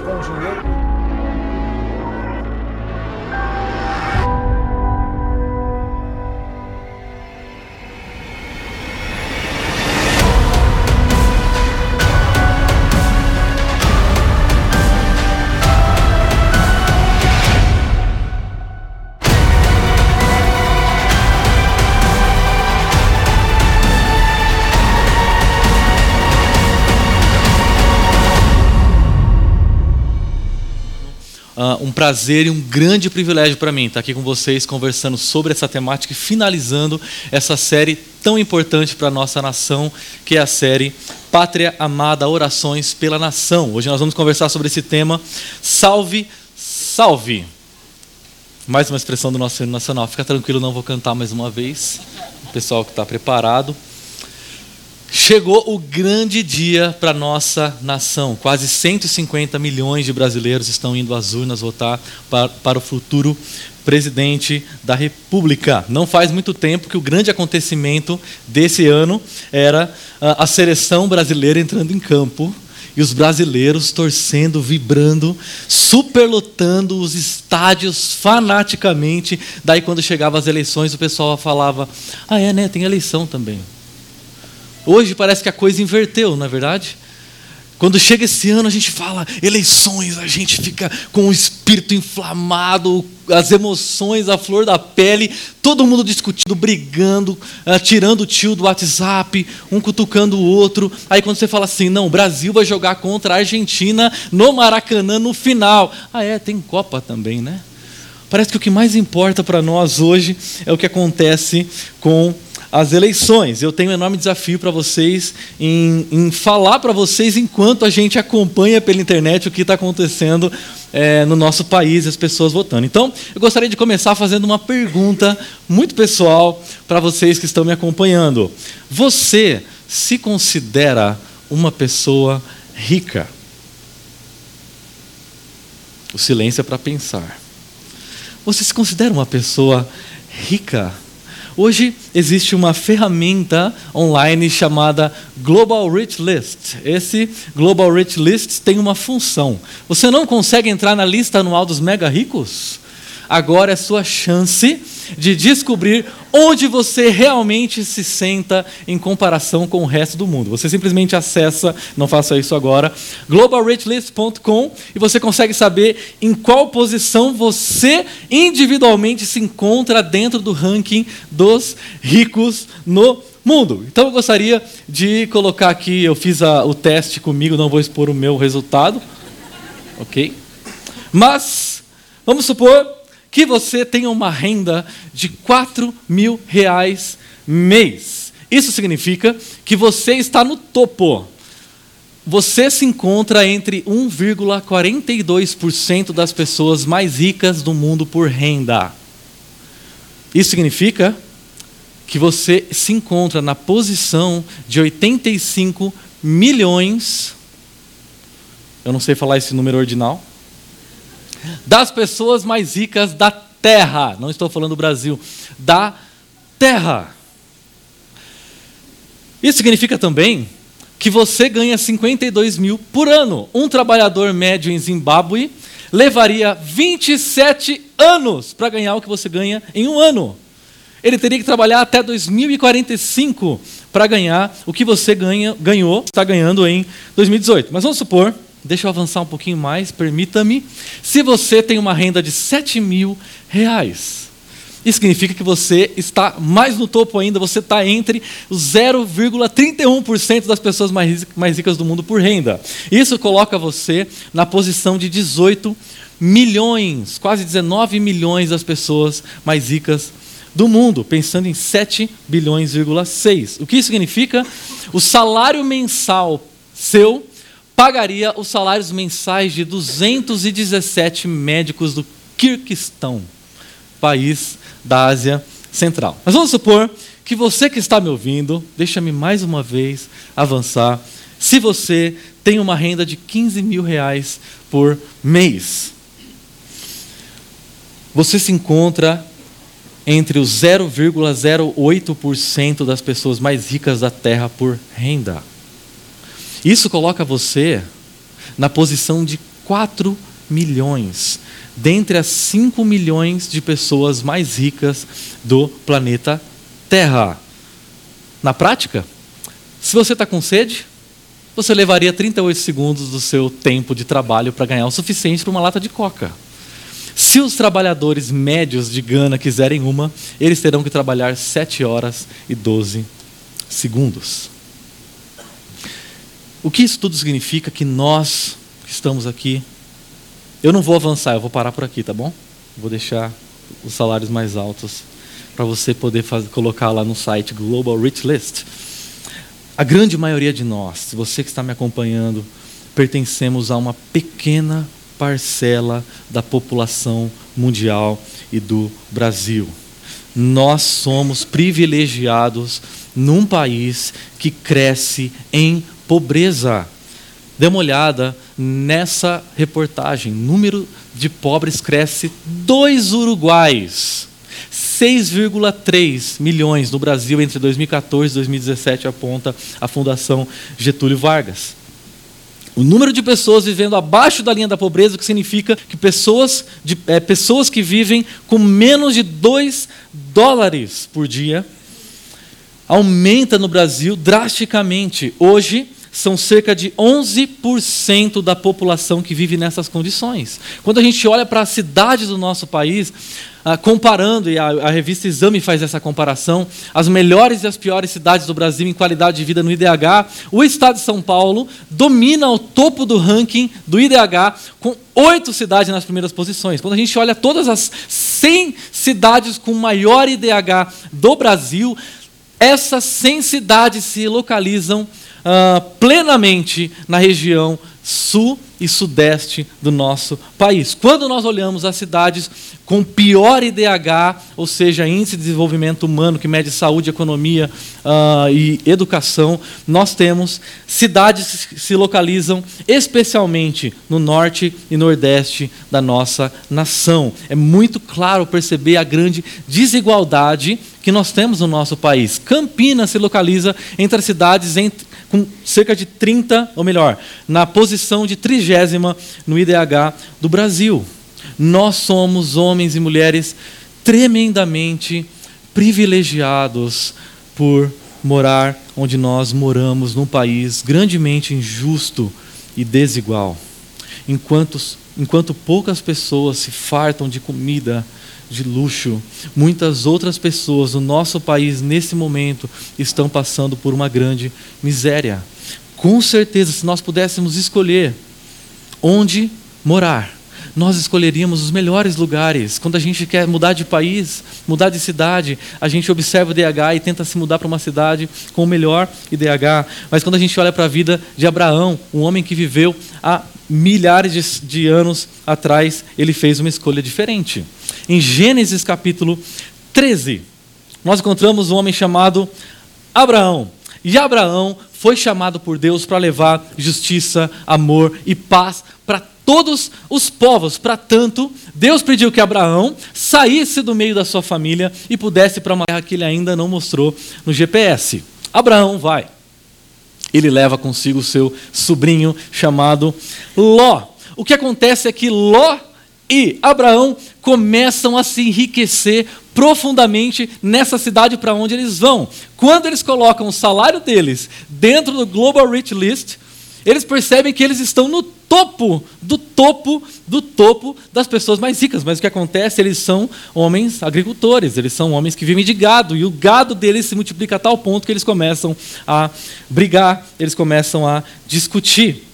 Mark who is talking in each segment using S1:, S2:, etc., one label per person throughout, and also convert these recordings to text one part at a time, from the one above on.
S1: sponsor. Prazer e um grande privilégio para mim estar aqui com vocês conversando sobre essa temática e finalizando essa série tão importante para a nossa nação, que é a série Pátria Amada Orações pela Nação. Hoje nós vamos conversar sobre esse tema Salve, Salve. Mais uma expressão do nosso hino nacional. Fica tranquilo, não vou cantar mais uma vez. O pessoal que está preparado. Chegou o grande dia para nossa nação. Quase 150 milhões de brasileiros estão indo às urnas votar para, para, o futuro presidente da República. Não faz muito tempo que o grande acontecimento desse ano era a, a seleção brasileira entrando em campo e os brasileiros torcendo, vibrando, superlotando os estádios fanaticamente. Daí, quando chegavam as eleições, o pessoal falava: Ah, é, né? Tem eleição também. Hoje parece que a coisa inverteu, não é verdade? Quando chega esse ano, a gente fala eleições, a gente fica com o espírito inflamado, as emoções à flor da pele, todo mundo discutindo, brigando, uh, tirando o tio do WhatsApp, um cutucando o outro. Aí quando você fala assim, não, o Brasil vai jogar contra a Argentina no Maracanã no final. Ah, é, tem Copa também, né? Parece que o que mais importa para nós hoje é o que acontece com as eleições. Eu tenho um enorme desafio para vocês em, em falar para vocês enquanto a gente acompanha pela internet o que está acontecendo é, no nosso país, as pessoas votando. Então, eu gostaria de começar fazendo uma pergunta muito pessoal para vocês que estão me acompanhando. Você se considera uma pessoa rica? O silêncio é para pensar. Você se considera uma pessoa rica? Hoje existe uma ferramenta online chamada Global Rich List. Esse Global Rich List tem uma função. Você não consegue entrar na lista anual dos mega ricos? Agora é sua chance de descobrir onde você realmente se senta em comparação com o resto do mundo. Você simplesmente acessa, não faça isso agora, globalrichlist.com e você consegue saber em qual posição você individualmente se encontra dentro do ranking dos ricos no mundo. Então eu gostaria de colocar aqui, eu fiz a, o teste comigo, não vou expor o meu resultado, ok? Mas vamos supor que você tenha uma renda de 4 mil reais mês. Isso significa que você está no topo. Você se encontra entre 1,42% das pessoas mais ricas do mundo por renda. Isso significa que você se encontra na posição de 85 milhões. Eu não sei falar esse número ordinal das pessoas mais ricas da terra. Não estou falando do Brasil, da terra. Isso significa também que você ganha 52 mil por ano. Um trabalhador médio em Zimbábue levaria 27 anos para ganhar o que você ganha em um ano. Ele teria que trabalhar até 2045 para ganhar o que você ganha, ganhou, está ganhando em 2018. Mas vamos supor Deixa eu avançar um pouquinho mais, permita-me. Se você tem uma renda de 7 mil reais, isso significa que você está mais no topo ainda, você está entre os 0,31% das pessoas mais, ricas do mundo por renda. Isso coloca você na posição de 18 milhões, quase 19 milhões das pessoas mais ricas do mundo, pensando em 7 bilhões,6. O que isso significa? O salário mensal seu pagaria os salários mensais de 217 médicos do Kirguistão, país da Ásia Central. Mas vamos supor que você que está me ouvindo, deixa-me mais uma vez avançar, se você tem uma renda de 15 mil reais por mês, você se encontra entre os 0,08% das pessoas mais ricas da Terra por renda. Isso coloca você na posição de 4 milhões, dentre as 5 milhões de pessoas mais ricas do planeta Terra. Na prática, se você está com sede, você levaria 38 segundos do seu tempo de trabalho para ganhar o suficiente para uma lata de coca. Se os trabalhadores médios de Gana quiserem uma, eles terão que trabalhar 7 horas e 12 segundos. O que isso tudo significa? Que nós que estamos aqui, eu não vou avançar, eu vou parar por aqui, tá bom? Vou deixar os salários mais altos para você poder fazer, colocar lá no site Global Rich List. A grande maioria de nós, você que está me acompanhando, pertencemos a uma pequena parcela da população mundial e do Brasil. Nós somos privilegiados num país que cresce em pobreza. Dê uma olhada nessa reportagem. Número de pobres cresce dois uruguais. 6,3 milhões no Brasil entre 2014 e 2017 aponta a Fundação Getúlio Vargas. O número de pessoas vivendo abaixo da linha da pobreza, o que significa que pessoas, de, é, pessoas que vivem com menos de 2 dólares por dia, aumenta no Brasil drasticamente. Hoje, são cerca de 11% da população que vive nessas condições. Quando a gente olha para as cidades do nosso país, ah, comparando, e a, revista Exame faz essa comparação, as melhores e as piores cidades do Brasil em qualidade de vida no IDH, o estado de São Paulo domina o topo do ranking do IDH, com oito cidades nas primeiras posições. Quando a gente olha todas as 100 cidades com maior IDH do Brasil, essas 100 cidades se localizam uh, plenamente na região sul e sudeste do nosso país. Quando nós olhamos as cidades com pior IDH, ou seja, Índice de Desenvolvimento Humano, que mede saúde, economia uh, e educação, nós temos cidades que se localizam especialmente no norte e nordeste da nossa nação. É muito claro perceber a grande desigualdade que nós temos no nosso país. Campinas se localiza entre as cidades entre com cerca de 30, ou melhor, na posição de trigésima no IDH do Brasil. Nós somos homens e mulheres tremendamente privilegiados por morar onde nós moramos, num país grandemente injusto e desigual. Enquanto, enquanto poucas pessoas se fartam de comida, de luxo. Muitas outras pessoas no nosso país, nesse momento, estão passando por uma grande miséria. Com certeza, se nós pudéssemos escolher onde morar, nós escolheríamos os melhores lugares. Quando a gente quer mudar de país, mudar de cidade, a gente observa o IDH e tenta se mudar para uma cidade com o melhor IDH. Mas quando a gente olha para a vida de Abraão, um homem que viveu há milhares de, de anos atrás, ele fez uma escolha diferente. Em Gênesis capítulo 13, nós encontramos um homem chamado Abraão. E Abraão foi chamado por Deus para levar justiça, amor e paz para todos os povos. Para tanto, Deus pediu que Abraão saísse do meio da sua família e pudesse para uma terra que ele ainda não mostrou no GPS. Abraão vai. Ele leva consigo o seu sobrinho chamado Ló. O que acontece é que Ló e Abraão começam a se enriquecer profundamente nessa cidade para onde eles vão. Quando eles colocam o salário deles dentro do Global Rich List, eles percebem que eles estão no topo, do topo, do topo das pessoas mais ricas. Mas o que acontece? Eles são homens agricultores, eles são homens que vivem de gado, e o gado deles se multiplica a tal ponto que eles começam a brigar, eles começam a discutir.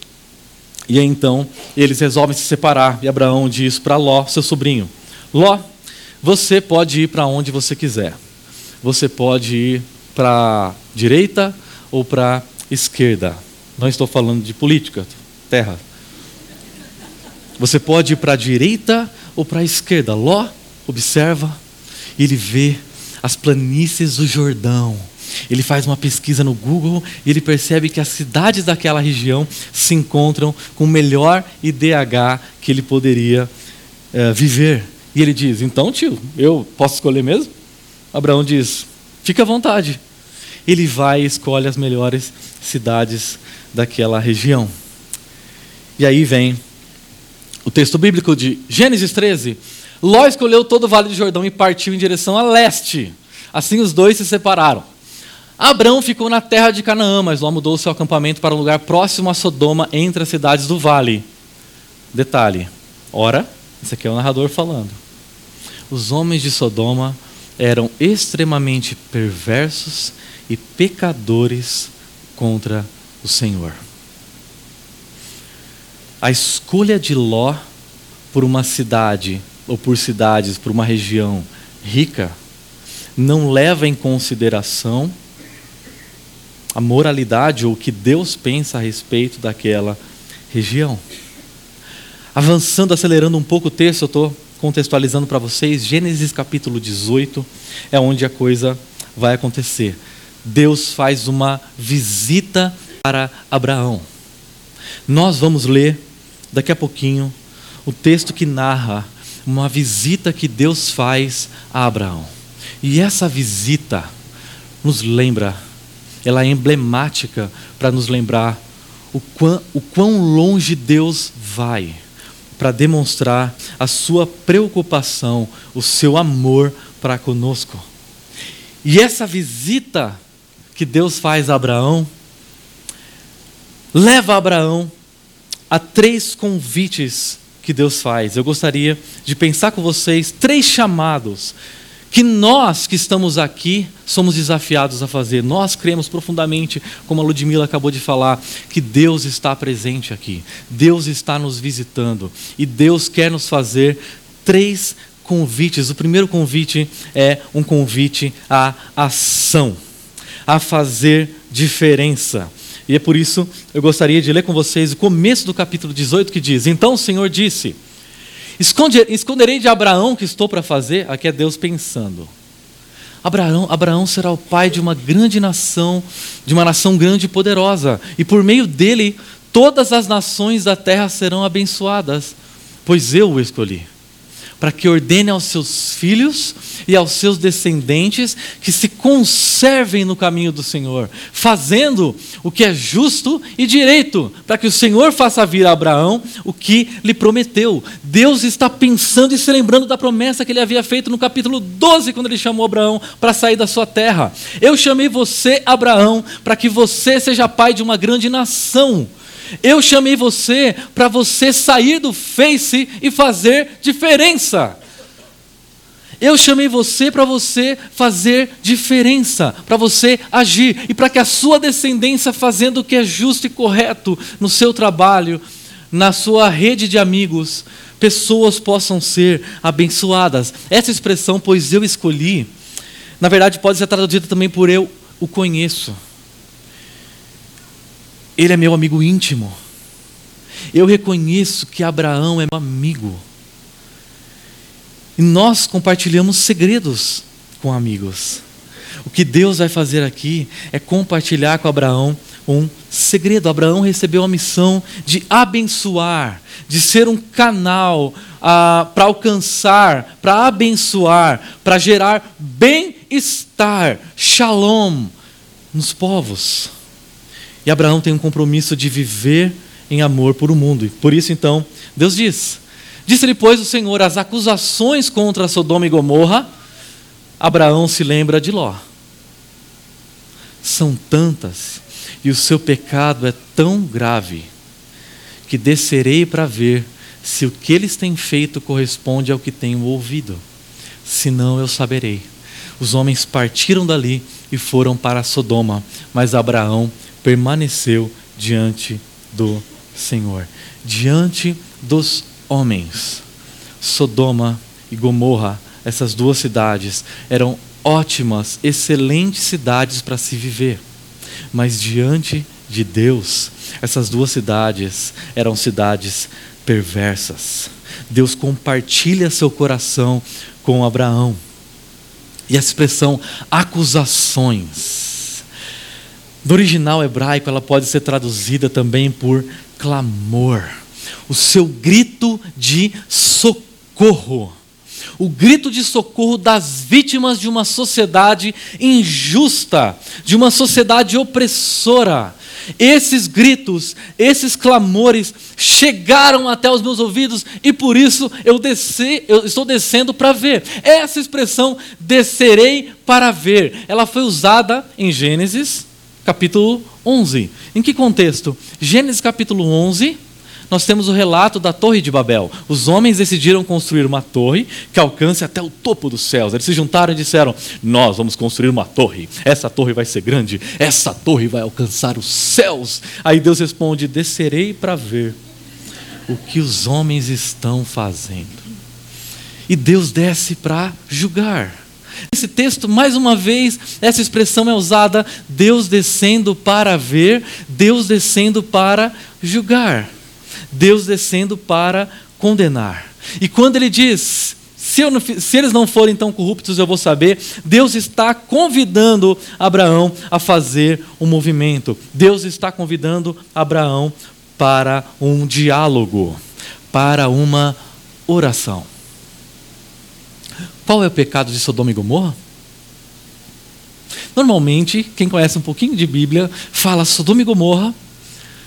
S1: E aí, então eles resolvem se separar, e Abraão diz para Ló, seu sobrinho: Ló, você pode ir para onde você quiser. Você pode ir para a direita ou para a esquerda não estou falando de política, terra. Você pode ir para a direita ou para a esquerda. Ló observa ele vê as planícies do Jordão. Ele faz uma pesquisa no Google e ele percebe que as cidades daquela região se encontram com o melhor IDH que ele poderia é, viver. E ele diz: Então, tio, eu posso escolher mesmo? Abraão diz: Fique à vontade. Ele vai e escolhe as melhores cidades daquela região. E aí vem o texto bíblico de Gênesis 13. Ló escolheu todo o vale do Jordão e partiu em direção a leste. Assim os dois se separaram. Abraão ficou na terra de Canaã, mas Ló mudou seu acampamento para um lugar próximo a Sodoma, entre as cidades do vale. Detalhe: ora, esse aqui é o narrador falando. Os homens de Sodoma eram extremamente perversos e pecadores contra o Senhor. A escolha de Ló por uma cidade, ou por cidades, por uma região rica, não leva em consideração a moralidade ou o que Deus pensa a respeito daquela região. Avançando, acelerando um pouco o texto, eu estou contextualizando para vocês, Gênesis capítulo 18 é onde a coisa vai acontecer. Deus faz uma visita para Abraão. Nós vamos ler daqui a pouquinho o texto que narra uma visita que Deus faz a Abraão. E essa visita nos lembra, ela é emblemática para nos lembrar o quão, o quão longe Deus vai para demonstrar a sua preocupação, o seu amor para conosco. E essa visita que Deus faz a Abraão leva Abraão a três convites que Deus faz. Eu gostaria de pensar com vocês três chamados que nós que estamos aqui somos desafiados a fazer. Nós cremos profundamente, como a Ludmila acabou de falar, que Deus está presente aqui. Deus está nos visitando e Deus quer nos fazer três convites. O primeiro convite é um convite à ação, a fazer diferença. E é por isso eu gostaria de ler com vocês o começo do capítulo 18 que diz: Então o Senhor disse: Esconderei de Abraão o que estou para fazer. Aqui é Deus pensando. Abraão, Abraão será o pai de uma grande nação, de uma nação grande e poderosa, e por meio dele todas as nações da terra serão abençoadas, pois eu o escolhi para que ordene aos seus filhos e aos seus descendentes que se conservem no caminho do Senhor, fazendo o que é justo e direito, para que o Senhor faça vir a Abraão o que lhe prometeu. Deus está pensando e se lembrando da promessa que ele havia feito no capítulo 12, quando ele chamou Abraão para sair da sua terra. Eu chamei você, Abraão, para que você seja pai de uma grande nação eu chamei você para você sair do face e fazer diferença. Eu chamei você para você fazer diferença, para você agir e para que a sua descendência, fazendo o que é justo e correto no seu trabalho, na sua rede de amigos, pessoas possam ser abençoadas. Essa expressão, pois eu escolhi, na verdade pode ser traduzida também por eu o conheço. Ele é meu amigo íntimo. Eu reconheço que Abraão é meu amigo. E nós compartilhamos segredos com amigos. O que Deus vai fazer aqui é compartilhar com Abraão um segredo. Abraão recebeu a missão de abençoar, de ser um canal ah, para alcançar, para abençoar, para gerar bem-estar, shalom nos povos. E Abraão tem um compromisso de viver em amor por o mundo. E por isso, então, Deus diz: Disse-lhe, pois, o Senhor as acusações contra Sodoma e Gomorra. Abraão se lembra de Ló. São tantas, e o seu pecado é tão grave, que descerei para ver se o que eles têm feito corresponde ao que tenho ouvido. Senão eu saberei. Os homens partiram dali e foram para Sodoma, mas Abraão permaneceu diante do Senhor, diante dos homens. Sodoma e Gomorra, essas duas cidades, eram ótimas, excelentes cidades para se viver. Mas diante de Deus, essas duas cidades eram cidades perversas. Deus compartilha seu coração com Abraão. E a expressão acusações no original hebraico, ela pode ser traduzida também por clamor, o seu grito de socorro, o grito de socorro das vítimas de uma sociedade injusta, de uma sociedade opressora. Esses gritos, esses clamores chegaram até os meus ouvidos e por isso eu, desci, eu estou descendo para ver. Essa expressão, descerei para ver, ela foi usada em Gênesis capítulo 11. Em que contexto? Gênesis capítulo 11 nós temos o relato da Torre de Babel. Os homens decidiram construir uma torre que alcance até o topo dos céus. Eles se juntaram e disseram: Nós vamos construir uma torre. Essa torre vai ser grande. Essa torre vai alcançar os céus. Aí Deus responde: Descerei para ver o que os homens estão fazendo. E Deus desce para julgar. Esse texto, mais uma vez, essa expressão é usada: Deus descendo para ver, Deus descendo para julgar. Deus descendo para condenar. E quando ele diz, se, não, se, eles não forem tão corruptos, eu vou saber. Deus está convidando Abraão a fazer um movimento. Deus está convidando Abraão para um diálogo, para uma oração. Qual é o pecado de Sodoma e Gomorra? Normalmente, quem conhece um pouquinho de Bíblia, fala Sodoma e Gomorra,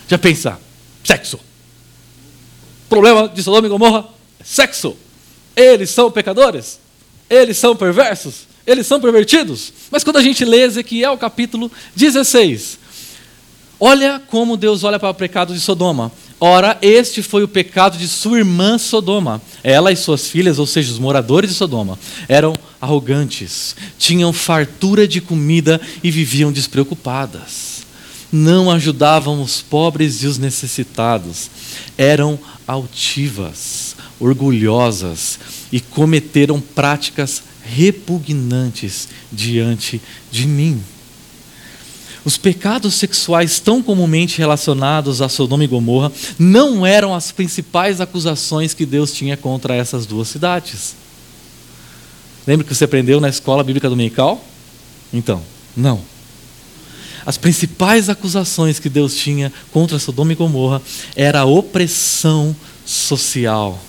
S1: já pensa, sexo problema de Sodoma e Gomorra sexo. Eles são pecadores, eles são perversos, eles são pervertidos. Mas quando a gente lê Ezequiel capítulo 16, olha como Deus olha para o pecado de Sodoma. Ora, este foi o pecado de sua irmã Sodoma. Ela e suas filhas, ou seja, os moradores de Sodoma, eram arrogantes, tinham fartura de comida e viviam despreocupadas. Não ajudavam os pobres e os necessitados. Eram altivas, orgulhosas e cometeram práticas repugnantes diante de mim. Os pecados sexuais tão comumente relacionados a Sodoma e Gomorra não eram as principais acusações que Deus tinha contra essas duas cidades. Lembra que você aprendeu na escola bíblica dominical? Então, não. As principais acusações que Deus tinha contra Sodoma e Gomorra era a opressão social.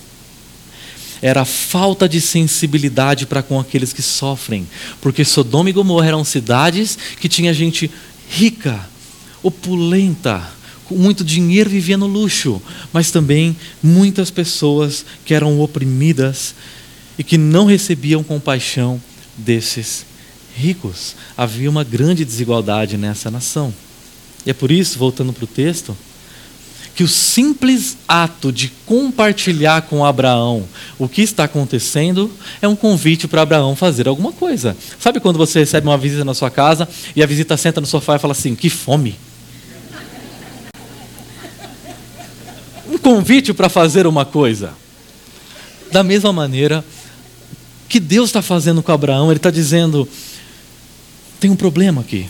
S1: Era a falta de sensibilidade para com aqueles que sofrem, porque Sodoma e Gomorra eram cidades que tinha gente rica, opulenta, com muito dinheiro vivia no luxo, mas também muitas pessoas que eram oprimidas e que não recebiam compaixão desses ricos. Havia uma grande desigualdade nessa nação. E é por isso, voltando para o texto, que o simples ato de compartilhar com Abraão o que está acontecendo é um convite para Abraão fazer alguma coisa. Sabe quando você recebe uma visita na sua casa e a visita senta no sofá e fala assim: que fome. Um convite para fazer uma coisa. Da mesma maneira que Deus está fazendo com Abraão, Ele está dizendo: tem um problema aqui.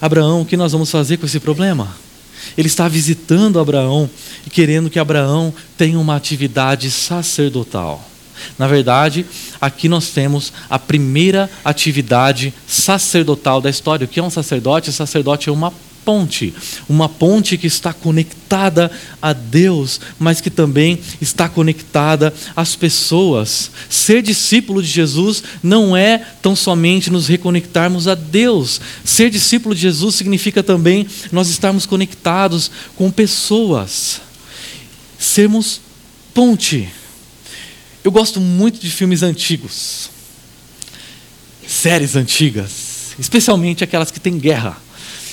S1: Abraão, o que nós vamos fazer com esse problema? Ele está visitando Abraão e querendo que Abraão tenha uma atividade sacerdotal. Na verdade, aqui nós temos a primeira atividade sacerdotal da história. O que é um sacerdote? O sacerdote é uma ponte, uma ponte que está conectada a Deus, mas que também está conectada às pessoas. Ser discípulo de Jesus não é tão somente nos reconectarmos a Deus. Ser discípulo de Jesus significa também nós estarmos conectados com pessoas. Sermos ponte. Eu gosto muito de filmes antigos, séries antigas, especialmente aquelas que têm guerra.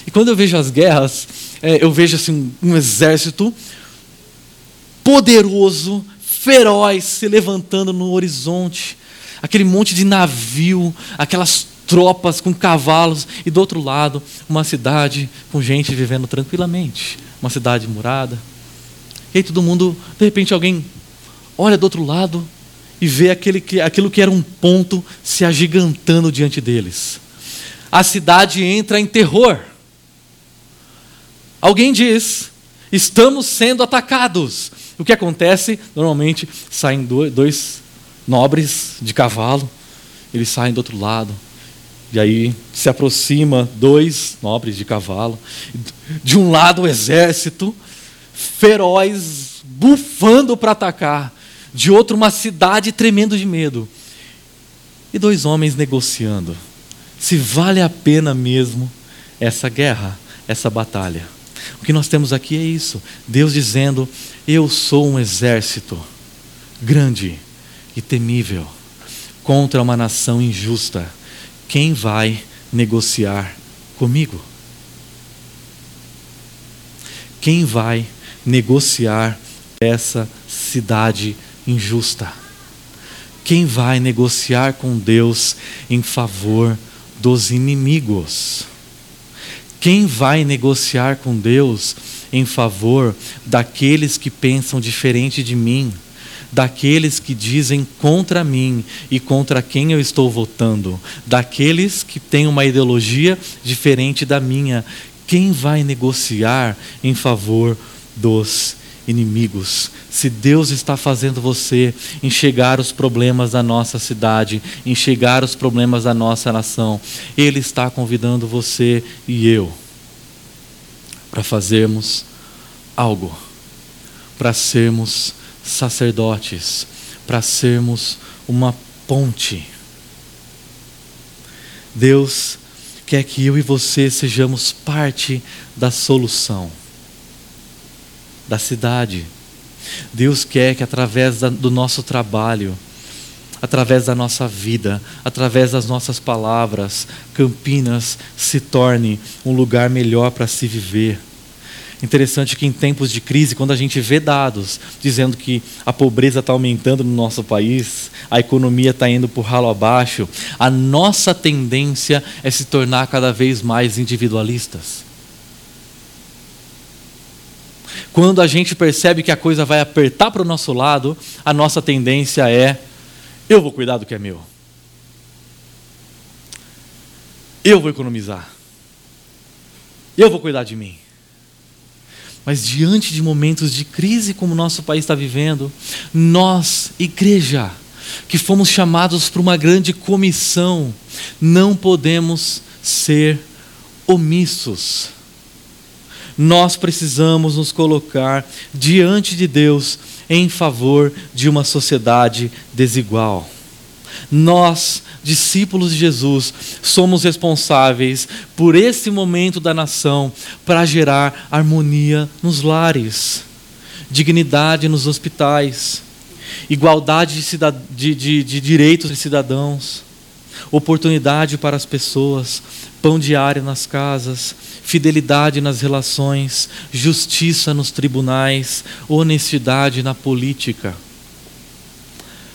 S1: E quando eu vejo as guerras, é, eu vejo assim, um exército poderoso, feroz, se levantando no horizonte. Aquele monte de navio, aquelas tropas com cavalos, e do outro lado, uma cidade com gente vivendo tranquilamente. Uma cidade murada. E aí todo mundo, de repente, alguém olha do outro lado e vê aquele que, aquilo que era um ponto se agigantando diante deles. A cidade entra em terror. Alguém diz: estamos sendo atacados. O que acontece? Normalmente saem dois nobres de cavalo, eles saem do outro lado. E aí se aproxima dois nobres de cavalo. De um lado o exército, feroz, bufando para atacar. de outro uma cidade tremendo de medo. E dois homens negociando se vale a pena mesmo essa guerra, essa batalha. O que nós temos aqui é isso: Deus dizendo, Eu sou um exército grande e temível contra uma nação injusta. Quem vai negociar comigo? Quem vai negociar essa cidade injusta? Quem vai negociar com Deus em favor dos inimigos? Quem vai negociar com Deus em favor daqueles que pensam diferente de mim? daqueles que dizem contra mim e contra quem eu estou votando, daqueles que têm uma ideologia diferente da minha. Quem vai negociar em favor dos inimigos? Se Deus está fazendo você enxergar os problemas da nossa cidade, enxergar os problemas da nossa nação, Ele está convidando você e eu para fazermos algo, para sermos sacerdotes, para sermos uma ponte. Deus quer que eu e você sejamos parte da solução da cidade. Deus quer que através do nosso trabalho, através da nossa vida, através das nossas palavras, Campinas se torne um lugar melhor para se viver. Interessante que em tempos de crise, quando a gente vê dados dizendo que a pobreza está aumentando no nosso país, a economia está indo por ralo abaixo, a nossa tendência é se tornar cada vez mais individualistas. Quando a gente percebe que a coisa vai apertar para o nosso lado, a nossa tendência é: eu vou cuidar do que é meu. Eu vou economizar. Eu vou cuidar de mim. Mas diante de momentos de crise como o nosso país está vivendo, nós, igreja, que fomos chamados para uma grande comissão, não podemos ser omissos. Nós precisamos nos colocar diante de Deus em favor de uma sociedade desigual. Nós discípulos de Jesus, somos responsáveis por esse momento da nação para gerar harmonia nos lares, dignidade nos hospitais, igualdade de, de, de direitos de cidadãos, oportunidade para as pessoas, pão diário nas casas, fidelidade nas relações, justiça nos tribunais, honestidade na política.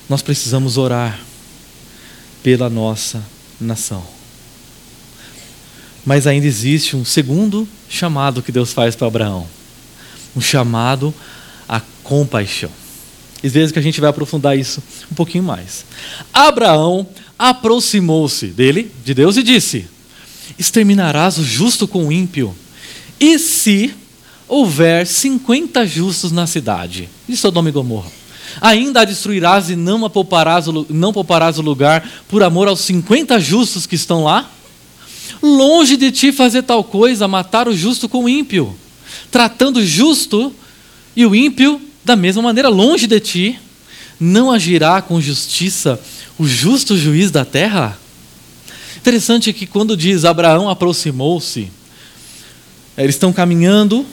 S1: Nós precisamos orar pela nossa nação. Mas ainda existe um segundo chamado que Deus faz para Abraão: um chamado à compaixão. E vezes que a gente vai aprofundar isso um pouquinho mais. Abraão aproximou-se dele, de Deus, e disse: Exterminarás o justo com o ímpio? E se houver cinquenta justos na cidade? De Sodoma e Gomorra Ainda a destruirás e não, a pouparás, não pouparás o lugar por amor aos 50 justos que estão lá? Longe de ti fazer tal coisa, matar o justo com o ímpio, tratando o justo e o ímpio da mesma maneira, longe de ti. Não agirá com justiça o justo juiz da terra? Interessante que quando diz Abraão aproximou-se, eles estão caminhando,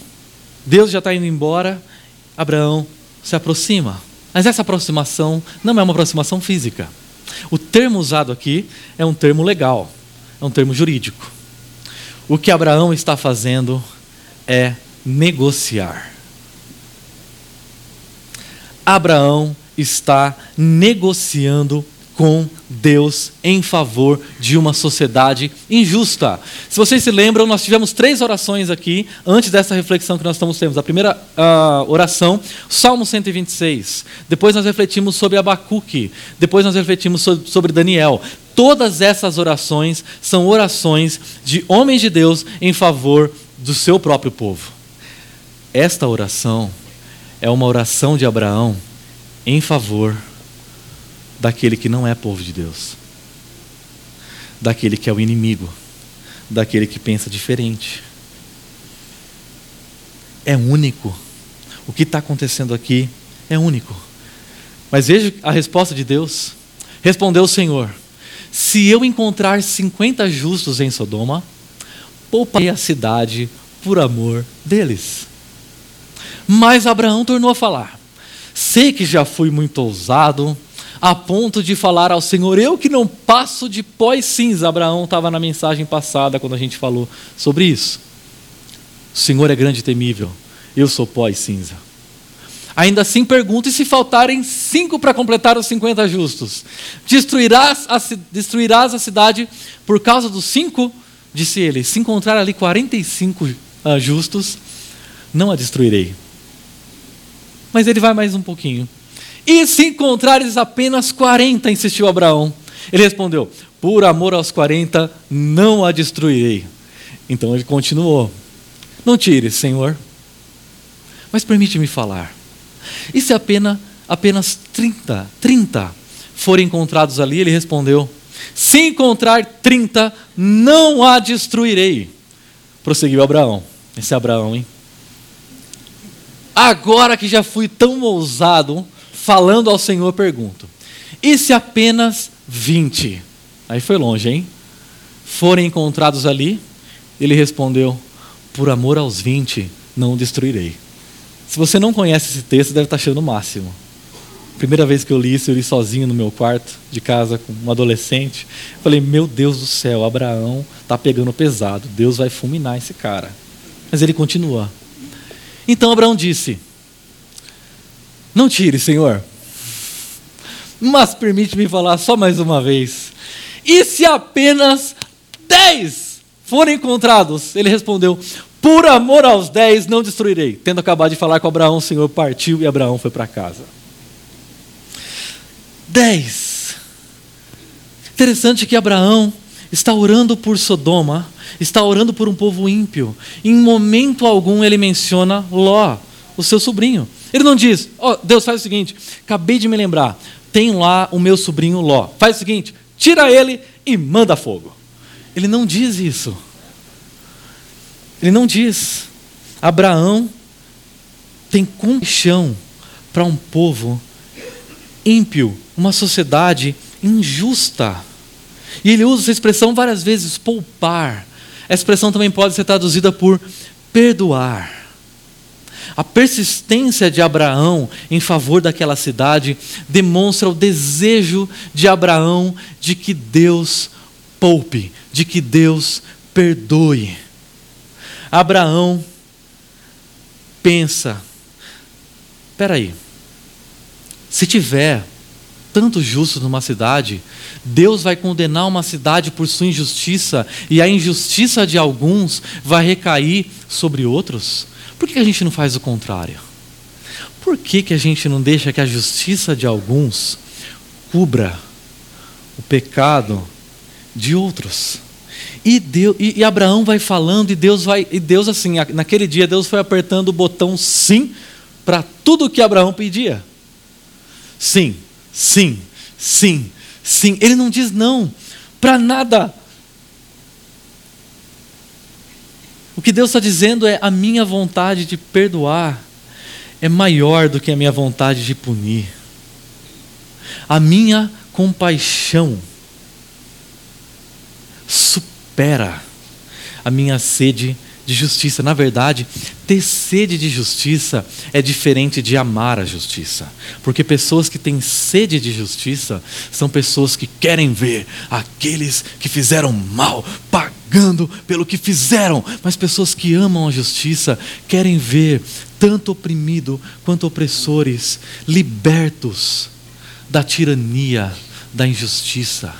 S1: Deus já está indo embora, Abraão se aproxima. Mas essa aproximação não é uma aproximação física. O termo usado aqui é um termo legal, é um termo jurídico. O que Abraão está fazendo é negociar. Abraão está negociando com Deus em favor de uma sociedade injusta. Se vocês se lembram, nós tivemos três orações aqui antes dessa reflexão que nós estamos tendo. A primeira uh, oração, Salmo 126. Depois nós refletimos sobre Abacuque. Depois nós refletimos sobre, sobre Daniel. Todas essas orações são orações de homens de Deus em favor do seu próprio povo. Esta oração é uma oração de Abraão em favor daquele que não é povo de Deus, daquele que é o inimigo, daquele que pensa diferente. É único. O que está acontecendo aqui é único. Mas veja a resposta de Deus. Respondeu o Senhor: Se eu encontrar 50 justos em Sodoma, pouparei a cidade por amor deles. Mas Abraão tornou a falar: Sei que já fui muito ousado, a ponto de falar ao Senhor: Eu que não passo de pó e cinza. Abraão estava na mensagem passada quando a gente falou sobre isso. O Senhor é grande e temível, eu sou pó e cinza. Ainda assim pergunto: e se faltarem cinco para completar os 50 justos? Destruirás a, destruirás a cidade por causa dos cinco? Disse ele: Se encontrar ali 45 uh, ah, justos, não a destruirei. Mas ele vai mais um pouquinho. E se encontrares apenas 40, insistiu Abraão. Ele respondeu: Por amor aos 40, não a destruirei. Então ele continuou: Não tires, Senhor, mas permite-me falar. E se apenas, apenas 30, 30 forem encontrados ali? Ele respondeu: Se encontrar 30, não a destruirei. Prosseguiu Abraão. Esse é Abraão, hein? Agora que já fui tão ousado, falando ao Senhor, pergunto: e se apenas 20? Aí foi longe, hein? Forem encontrados ali? Ele respondeu: por amor aos 20, não o destruirei. Se você não conhece esse texto, deve estar achando o máximo. Primeira vez que eu li isso, eu li sozinho no meu quarto de casa com um adolescente. Falei, meu Deus do céu, Abraão está pegando pesado. Deus vai fulminar esse cara. Mas ele continua. Então Abraão disse: Não tire, Senhor. Mas permite-me falar só mais uma vez. E se apenas dez forem encontrados? Ele respondeu: por amor aos dez não destruirei. Tendo acabado de falar com Abraão, o Senhor partiu e Abraão foi para casa. Dez. Interessante que Abraão está orando por Sodoma, está orando por um povo ímpio. Em momento algum ele menciona Ló, o seu sobrinho. Ele não diz, oh, Deus faz o seguinte, acabei de me lembrar, tem lá o meu sobrinho Ló. Faz o seguinte, tira ele e manda fogo. Ele não diz isso. Ele não diz. Abraão tem compaixão para um povo ímpio, uma sociedade injusta. E ele usa essa expressão várias vezes, poupar. A expressão também pode ser traduzida por perdoar. A persistência de Abraão em favor daquela cidade demonstra o desejo de Abraão de que Deus poupe, de que Deus perdoe. Abraão pensa: espera aí, se tiver tantos justos numa cidade, Deus vai condenar uma cidade por sua injustiça e a injustiça de alguns vai recair sobre outros? Por que a gente não faz o contrário? Por que, que a gente não deixa que a justiça de alguns cubra o pecado de outros? E, Deus, e, e, Abraão vai falando, e Deus vai, e Deus assim, naquele dia Deus foi apertando o botão sim para tudo que Abraão pedia. Sim, sim, sim, sim. Ele não diz não para nada. O que Deus está dizendo é: a minha vontade de perdoar é maior do que a minha vontade de punir. A minha compaixão supera a minha sede de justiça. Na verdade, ter sede de justiça é diferente de amar a justiça. Porque pessoas que têm sede de justiça são pessoas que querem ver aqueles que fizeram mal pagando pelo que fizeram. Mas pessoas que amam a justiça querem ver tanto oprimido quanto opressores libertos da tirania, da injustiça.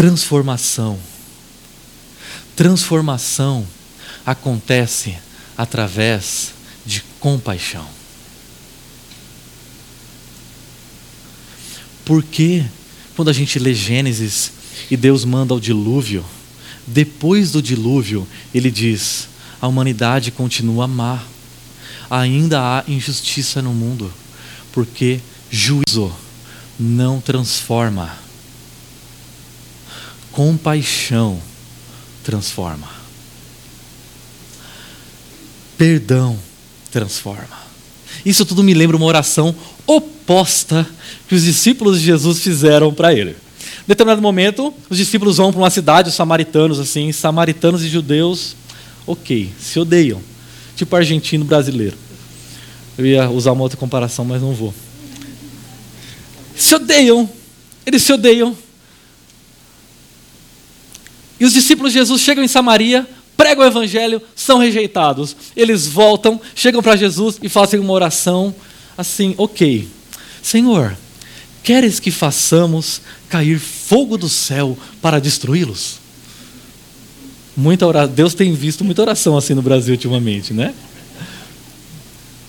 S1: transformação. Transformação acontece através de compaixão. Porque quando a gente lê Gênesis e Deus manda o dilúvio, depois do dilúvio, ele diz: a humanidade continua má, ainda há injustiça no mundo, porque juízo não transforma Compaixão transforma. Perdão transforma. Isso tudo me lembra uma oração oposta que os discípulos de Jesus fizeram para ele. Em determinado momento, os discípulos vão para uma cidade, os samaritanos, assim, samaritanos e judeus, ok, se odeiam, tipo argentino brasileiro. Eu ia usar uma outra comparação, mas não vou. Se odeiam, eles se odeiam. E os discípulos de Jesus chegam em Samaria, pregam o evangelho, são rejeitados. Eles voltam, chegam para Jesus e fazem uma oração assim: Ok, Senhor, queres que façamos cair fogo do céu para destruí-los? Muita oração. Deus tem visto muita oração assim no Brasil ultimamente, né?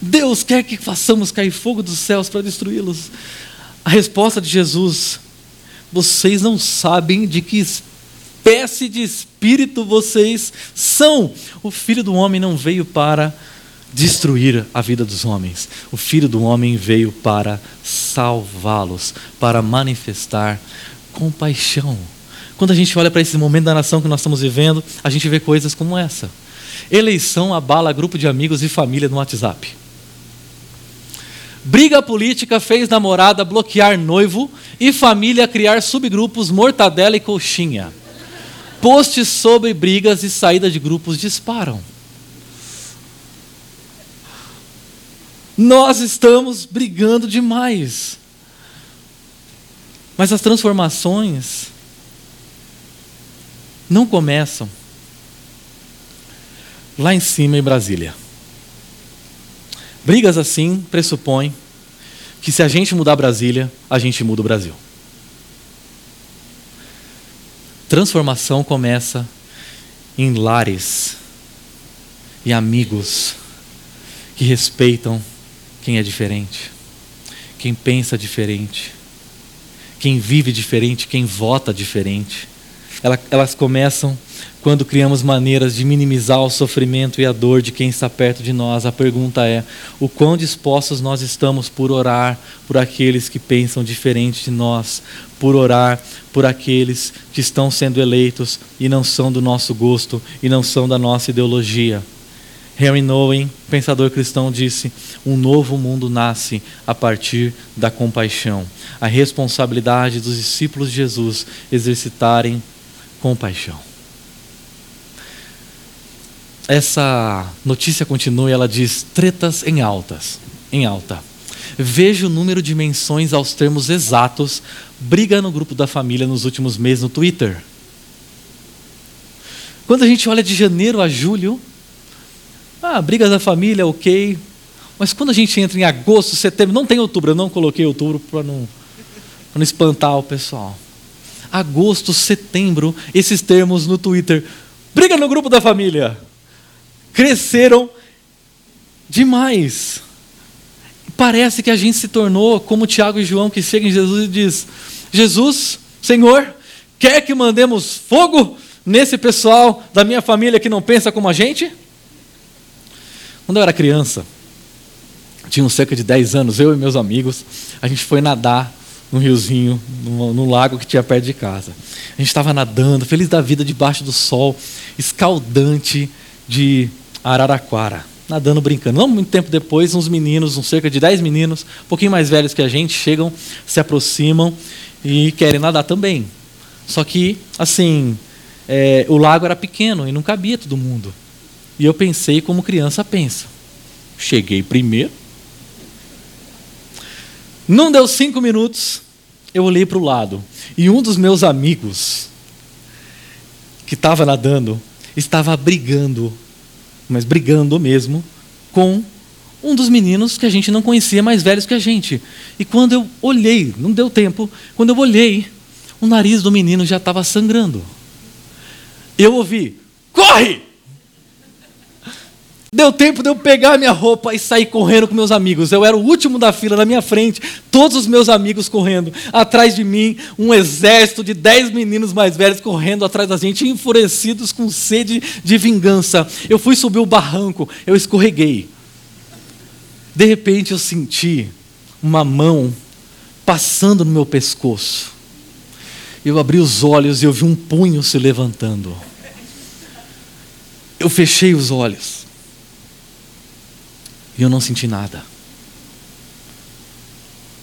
S1: Deus quer que façamos cair fogo dos céus para destruí-los. A resposta de Jesus: vocês não sabem de que espécie de espírito vocês são. O filho do homem não veio para destruir a vida dos homens. O filho do homem veio para salvá-los, para manifestar compaixão. Quando a gente olha para esse momento da nação que nós estamos vivendo, a gente vê coisas como essa. Eleição abala grupo de amigos e família no WhatsApp. Briga política fez namorada bloquear noivo e família criar subgrupos mortadela e coxinha. Posts sobre brigas e saída de grupos disparam. Nós estamos brigando demais. Mas as transformações não começam lá em cima em Brasília. Brigas assim pressupõem que se a gente mudar Brasília, a gente muda o Brasil. Transformação começa em lares e amigos que respeitam quem é diferente, quem pensa diferente, quem vive diferente, quem vota diferente. Elas começam quando criamos maneiras de minimizar o sofrimento e a dor de quem está perto de nós. A pergunta é: o quão dispostos nós estamos por orar por aqueles que pensam diferente de nós, por orar por aqueles que estão sendo eleitos e não são do nosso gosto e não são da nossa ideologia? Henry Nouwen, pensador cristão, disse: Um novo mundo nasce a partir da compaixão. A responsabilidade dos discípulos de Jesus exercitarem compaixão essa notícia continua e ela diz: tretas em altas, em alta. Veja o número de menções aos termos exatos, briga no grupo da família nos últimos meses no Twitter. Quando a gente olha de janeiro a julho, ah, briga da família, ok. Mas quando a gente entra em agosto, setembro, não tem outubro, eu não coloquei outubro para não, não espantar o pessoal. Agosto, setembro, esses termos no Twitter. Briga no grupo da família cresceram demais. Parece que a gente se tornou como Tiago e João que chegam em Jesus e diz: Jesus, Senhor, quer que mandemos fogo nesse pessoal da minha família que não pensa como a gente? Quando eu era criança, tinha cerca de 10 anos, eu e meus amigos, a gente foi nadar no riozinho, no, no lago que tinha perto de casa. A gente estava nadando, feliz da vida, debaixo do sol, escaldante de Araraquara, nadando, brincando. Não muito tempo depois, uns meninos, uns cerca de 10 meninos, um pouquinho mais velhos que a gente, chegam, se aproximam e querem nadar também. Só que, assim, é, o lago era pequeno e não cabia todo mundo. E eu pensei como criança pensa. Cheguei primeiro. Não deu cinco minutos, eu olhei para o lado. E um dos meus amigos, que estava nadando, estava brigando mas brigando mesmo, com um dos meninos que a gente não conhecia, mais velhos que a gente. E quando eu olhei, não deu tempo, quando eu olhei, o nariz do menino já estava sangrando. Eu ouvi: corre! Deu tempo de eu pegar minha roupa e sair correndo com meus amigos. Eu era o último da fila na minha frente, todos os meus amigos correndo. Atrás de mim, um exército de dez meninos mais velhos correndo atrás da gente, enfurecidos com sede de vingança. Eu fui subir o barranco, eu escorreguei. De repente eu senti uma mão passando no meu pescoço. Eu abri os olhos e eu vi um punho se levantando. Eu fechei os olhos e eu não senti nada.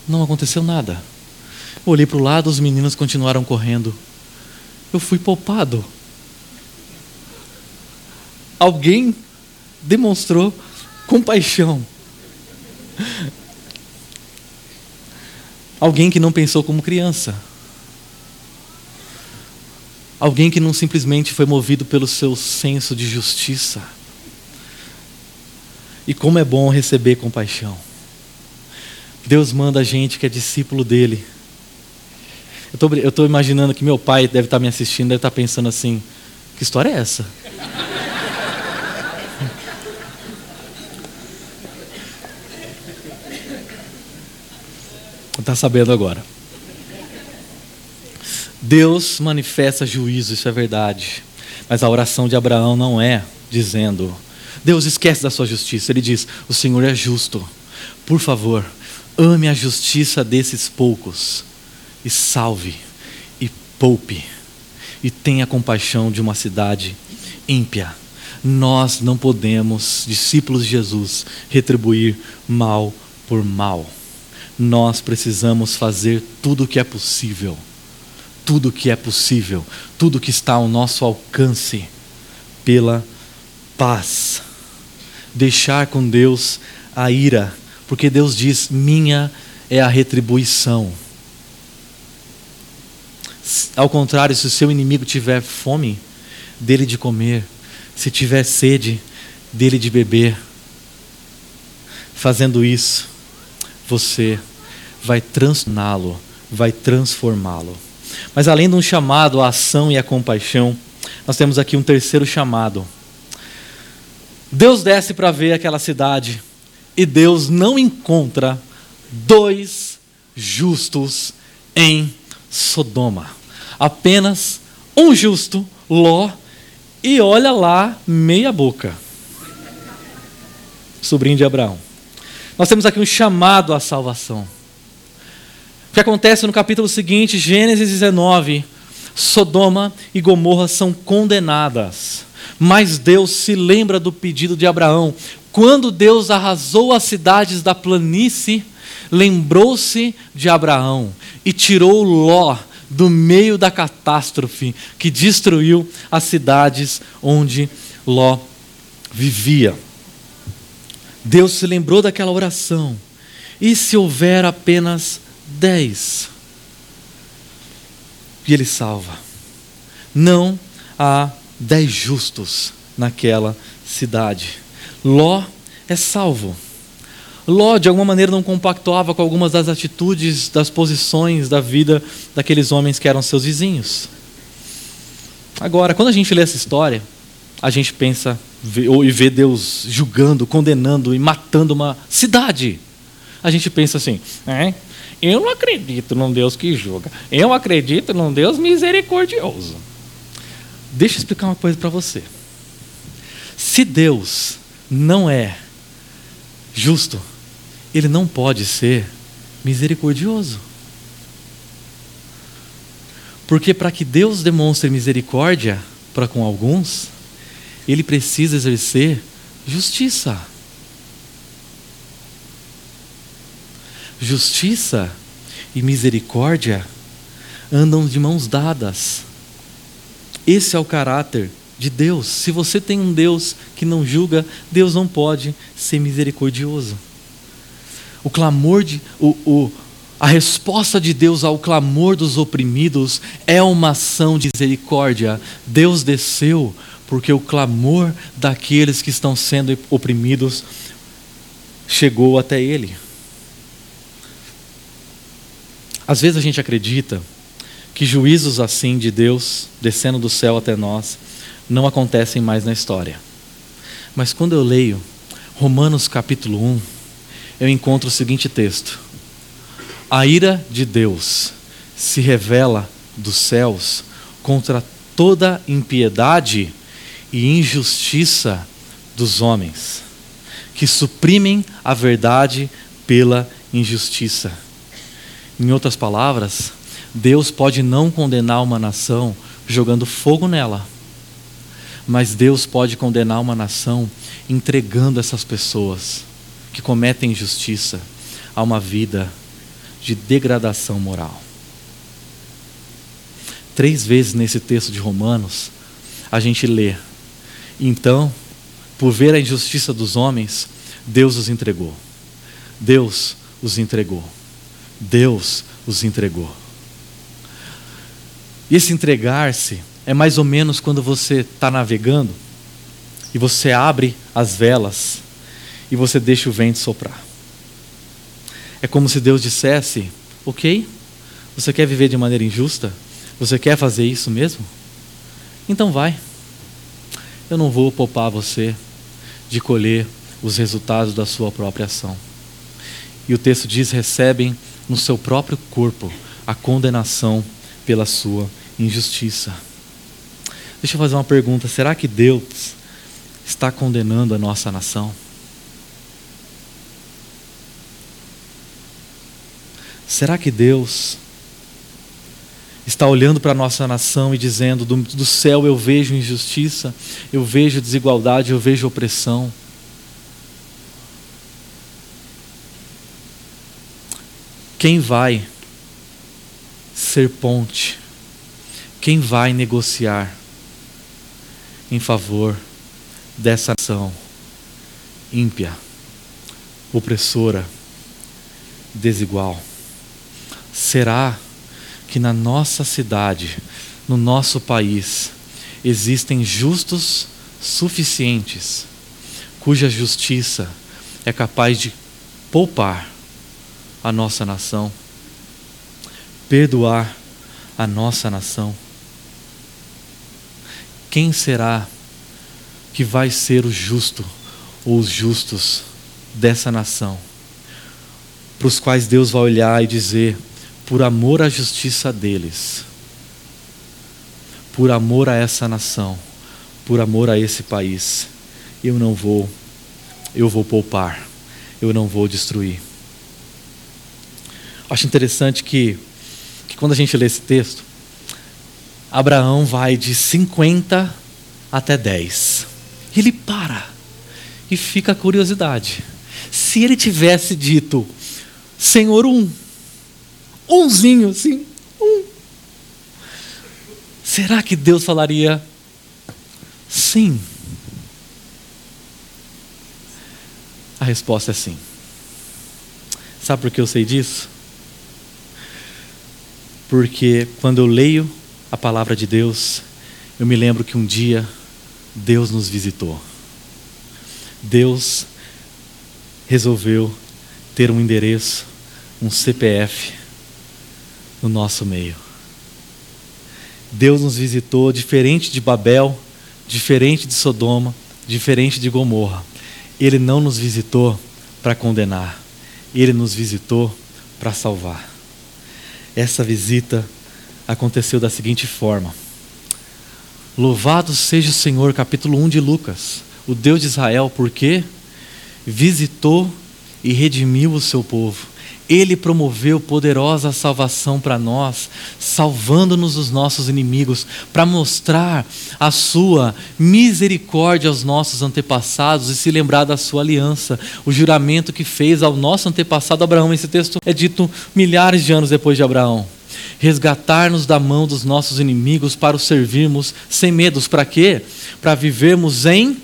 S1: Não aconteceu nada. Eu olhei para o lado, os meninos continuaram correndo. Eu fui poupado. Alguém demonstrou compaixão. Alguém que não pensou como criança. Alguém que não simplesmente foi movido pelo seu senso de justiça. E como é bom receber compaixão. Deus manda a gente que é discípulo dele. Eu estou imaginando que meu pai deve estar tá me assistindo, deve estar tá pensando assim: que história é essa? Está sabendo agora. Deus manifesta juízo, isso é verdade. Mas a oração de Abraão não é dizendo, Deus esquece da sua justiça. Ele diz: O Senhor é justo. Por favor, ame a justiça desses poucos e salve e poupe e tenha compaixão de uma cidade ímpia. Nós não podemos, discípulos de Jesus, retribuir mal por mal. Nós precisamos fazer tudo o que é possível tudo que é possível, tudo que está ao nosso alcance, pela paz. Deixar com Deus a ira, porque Deus diz: minha é a retribuição. Ao contrário, se o seu inimigo tiver fome, dele de comer, se tiver sede, dele de beber. Fazendo isso, você vai transformá-lo, vai transformá-lo. Mas além de um chamado à ação e à compaixão, nós temos aqui um terceiro chamado. Deus desce para ver aquela cidade e Deus não encontra dois justos em Sodoma. Apenas um justo, Ló, e olha lá, meia boca. Sobrinho de Abraão. Nós temos aqui um chamado à salvação. O que acontece no capítulo seguinte, Gênesis 19: Sodoma e Gomorra são condenadas. Mas Deus se lembra do pedido de Abraão. Quando Deus arrasou as cidades da planície, lembrou-se de Abraão e tirou Ló do meio da catástrofe que destruiu as cidades onde Ló vivia. Deus se lembrou daquela oração. E se houver apenas dez. E ele salva. Não há dez justos naquela cidade. Ló é salvo. Ló, de alguma maneira, não compactuava com algumas das atitudes, das posições da vida daqueles homens que eram seus vizinhos. Agora, quando a gente lê essa história, a gente pensa e vê Deus julgando, condenando e matando uma cidade. A gente pensa assim, é, eu não acredito num Deus que julga. Eu acredito num Deus misericordioso. Deixa eu explicar uma coisa para você. Se Deus não é justo, ele não pode ser misericordioso. Porque para que Deus demonstre misericórdia para com alguns, ele precisa exercer justiça. Justiça e misericórdia andam de mãos dadas. Esse é o caráter de Deus. Se você tem um Deus que não julga, Deus não pode ser misericordioso. O clamor de o, o, a resposta de Deus ao clamor dos oprimidos é uma ação de misericórdia. Deus desceu porque o clamor daqueles que estão sendo oprimidos chegou até ele. Às vezes a gente acredita que juízos assim de Deus, descendo do céu até nós, não acontecem mais na história. Mas quando eu leio Romanos capítulo 1, eu encontro o seguinte texto: A ira de Deus se revela dos céus contra toda impiedade e injustiça dos homens, que suprimem a verdade pela injustiça. Em outras palavras, Deus pode não condenar uma nação jogando fogo nela, mas Deus pode condenar uma nação entregando essas pessoas que cometem injustiça a uma vida de degradação moral. Três vezes nesse texto de Romanos, a gente lê: Então, por ver a injustiça dos homens, Deus os entregou. Deus os entregou. Deus os entregou. E esse entregar-se é mais ou menos quando você está navegando e você abre as velas e você deixa o vento soprar. É como se Deus dissesse: Ok, você quer viver de maneira injusta? Você quer fazer isso mesmo? Então vai. Eu não vou poupar você de colher os resultados da sua própria ação. E o texto diz: recebem no seu próprio corpo a condenação pela sua injustiça. Deixa eu fazer uma pergunta: será que Deus está condenando a nossa nação? Será que Deus está olhando para a nossa nação e dizendo: do, do, céu eu vejo injustiça, eu vejo desigualdade, eu vejo opressão? Quem vai ser ponte? Quem vai negociar em favor dessa nação ímpia, opressora, desigual? Será que na nossa cidade, no nosso país, existem justos suficientes, cuja justiça é capaz de poupar a nossa nação, perdoar a nossa nação? Quem será que vai ser o justo ou os justos dessa nação? Para os quais Deus vai olhar e dizer: por amor à justiça deles, por amor a essa nação, por amor a esse país, eu não vou, eu vou poupar, eu não vou destruir. Acho interessante que, que quando a gente lê esse texto, Abraão vai de 50 até 10. Ele para e fica a curiosidade. Se ele tivesse dito, Senhor, um, umzinho assim, um. Será que Deus falaria sim? A resposta é sim. Sabe por que eu sei disso? Porque quando eu leio a palavra de Deus, eu me lembro que um dia Deus nos visitou. Deus resolveu ter um endereço, um CPF no nosso meio. Deus nos visitou diferente de Babel, diferente de Sodoma, diferente de Gomorra. Ele não nos visitou para condenar, ele nos visitou para salvar. Essa visita aconteceu da seguinte forma: Louvado seja o Senhor, capítulo 1 de Lucas, o Deus de Israel, porque visitou e redimiu o seu povo. Ele promoveu poderosa salvação para nós, salvando-nos dos nossos inimigos, para mostrar a sua misericórdia aos nossos antepassados e se lembrar da sua aliança, o juramento que fez ao nosso antepassado Abraão. Esse texto é dito milhares de anos depois de Abraão. Resgatar-nos da mão dos nossos inimigos para os servirmos sem medos. Para quê? Para vivermos em.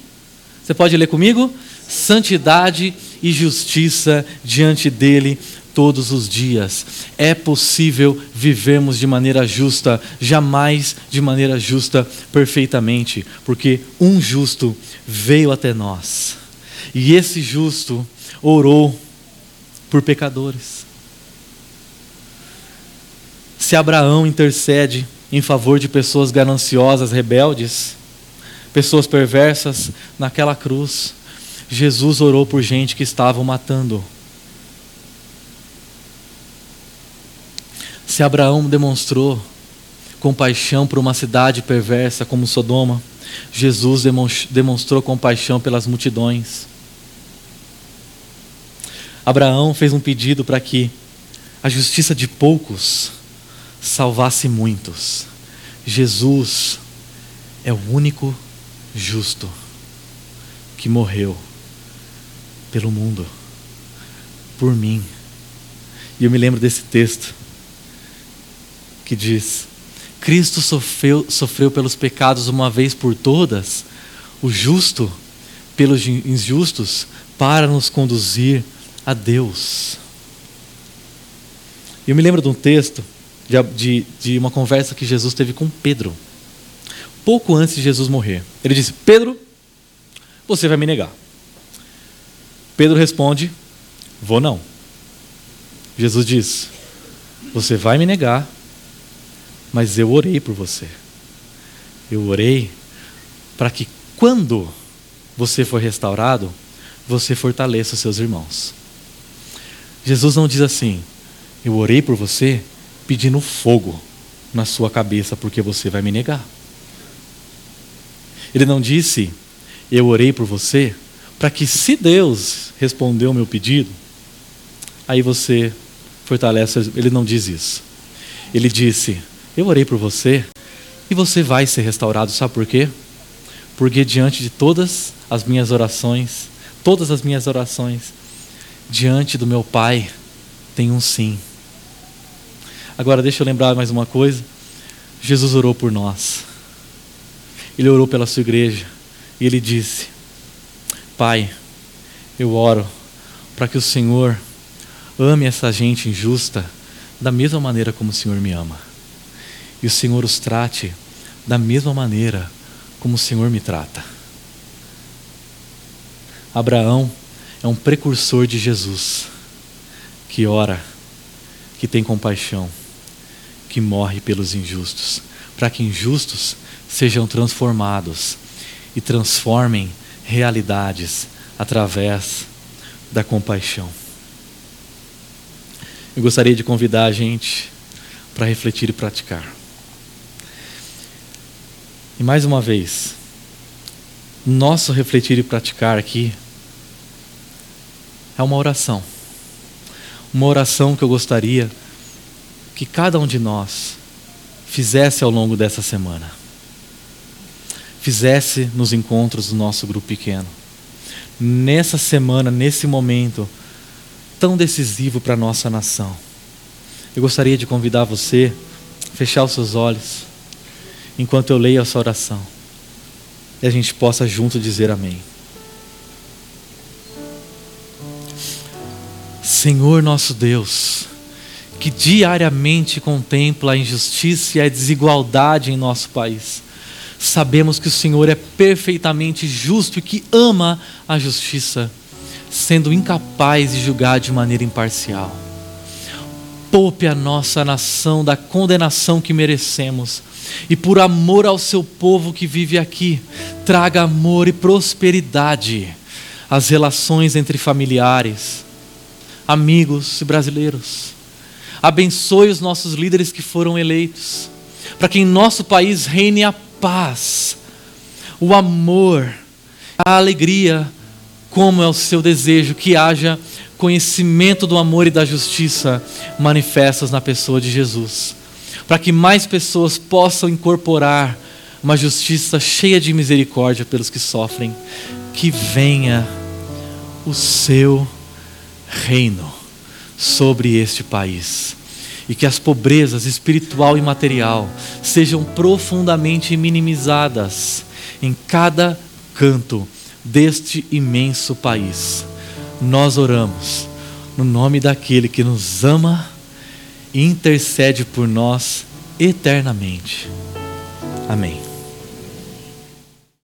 S1: Você pode ler comigo? Santidade e justiça diante dele todos os dias. É possível vivermos de maneira justa, jamais de maneira justa perfeitamente, porque um justo veio até nós. E esse justo orou por pecadores. Se Abraão intercede em favor de pessoas gananciosas, rebeldes, pessoas perversas naquela cruz, Jesus orou por gente que estavam matando Se Abraão demonstrou compaixão por uma cidade perversa como Sodoma, Jesus demonstrou compaixão pelas multidões. Abraão fez um pedido para que a justiça de poucos salvasse muitos. Jesus é o único justo que morreu pelo mundo, por mim E eu me lembro desse texto que diz: Cristo sofreu, sofreu pelos pecados uma vez por todas, o justo pelos injustos, para nos conduzir a Deus. Eu me lembro de um texto, de, de, de uma conversa que Jesus teve com Pedro, pouco antes de Jesus morrer. Ele disse: Pedro, você vai me negar. Pedro responde: Vou não. Jesus diz: Você vai me negar, mas eu orei por você. Eu orei para que quando você for restaurado, você fortaleça seus irmãos. Jesus não diz assim: Eu orei por você pedindo fogo na sua cabeça porque você vai me negar. Ele não disse: Eu orei por você para que, se Deus respondeu o meu pedido, aí você fortalece. Ele não diz isso. Ele disse: Eu orei por você e você vai ser restaurado. Sabe por quê? Porque diante de todas as minhas orações, todas as minhas orações, diante do meu Pai, tem um sim. Agora, deixa eu lembrar mais uma coisa. Jesus orou por nós. Ele orou pela sua igreja. E ele disse: Pai, eu oro para que o Senhor ame essa gente injusta da mesma maneira como o Senhor me ama. E o Senhor os trate da mesma maneira como o Senhor me trata. Abraão é um precursor de Jesus, que ora, que tem compaixão, que morre pelos injustos, para que injustos sejam transformados e transformem realidades através da compaixão. Eu gostaria de convidar a gente para refletir e praticar. E mais uma vez, nosso refletir e praticar aqui é uma oração. Uma oração que eu gostaria que cada um de nós fizesse ao longo dessa semana. Fizesse nos encontros do nosso grupo pequeno. Nessa semana, nesse momento tão decisivo para a nossa nação. Eu gostaria de convidar você a fechar os seus olhos enquanto eu leio essa oração e a gente possa junto dizer amém. Senhor nosso Deus, que diariamente contempla a injustiça e a desigualdade em nosso país. Sabemos que o Senhor é perfeitamente justo e que ama a justiça, sendo incapaz de julgar de maneira imparcial. Poupe a nossa nação da condenação que merecemos e, por amor ao seu povo que vive aqui, traga amor e prosperidade às relações entre familiares, amigos e brasileiros Abençoe os nossos líderes que foram eleitos, para que em nosso país reine a paz, o amor, a alegria, como é o seu desejo, que haja conhecimento do amor e da justiça manifestos na pessoa de Jesus, para que mais pessoas possam incorporar uma justiça cheia de misericórdia pelos que sofrem, que venha o seu reino sobre este país. E que as pobrezas espiritual e material sejam profundamente minimizadas em cada canto deste imenso país. Nós oramos no nome daquele que nos ama e intercede por nós eternamente. Amém.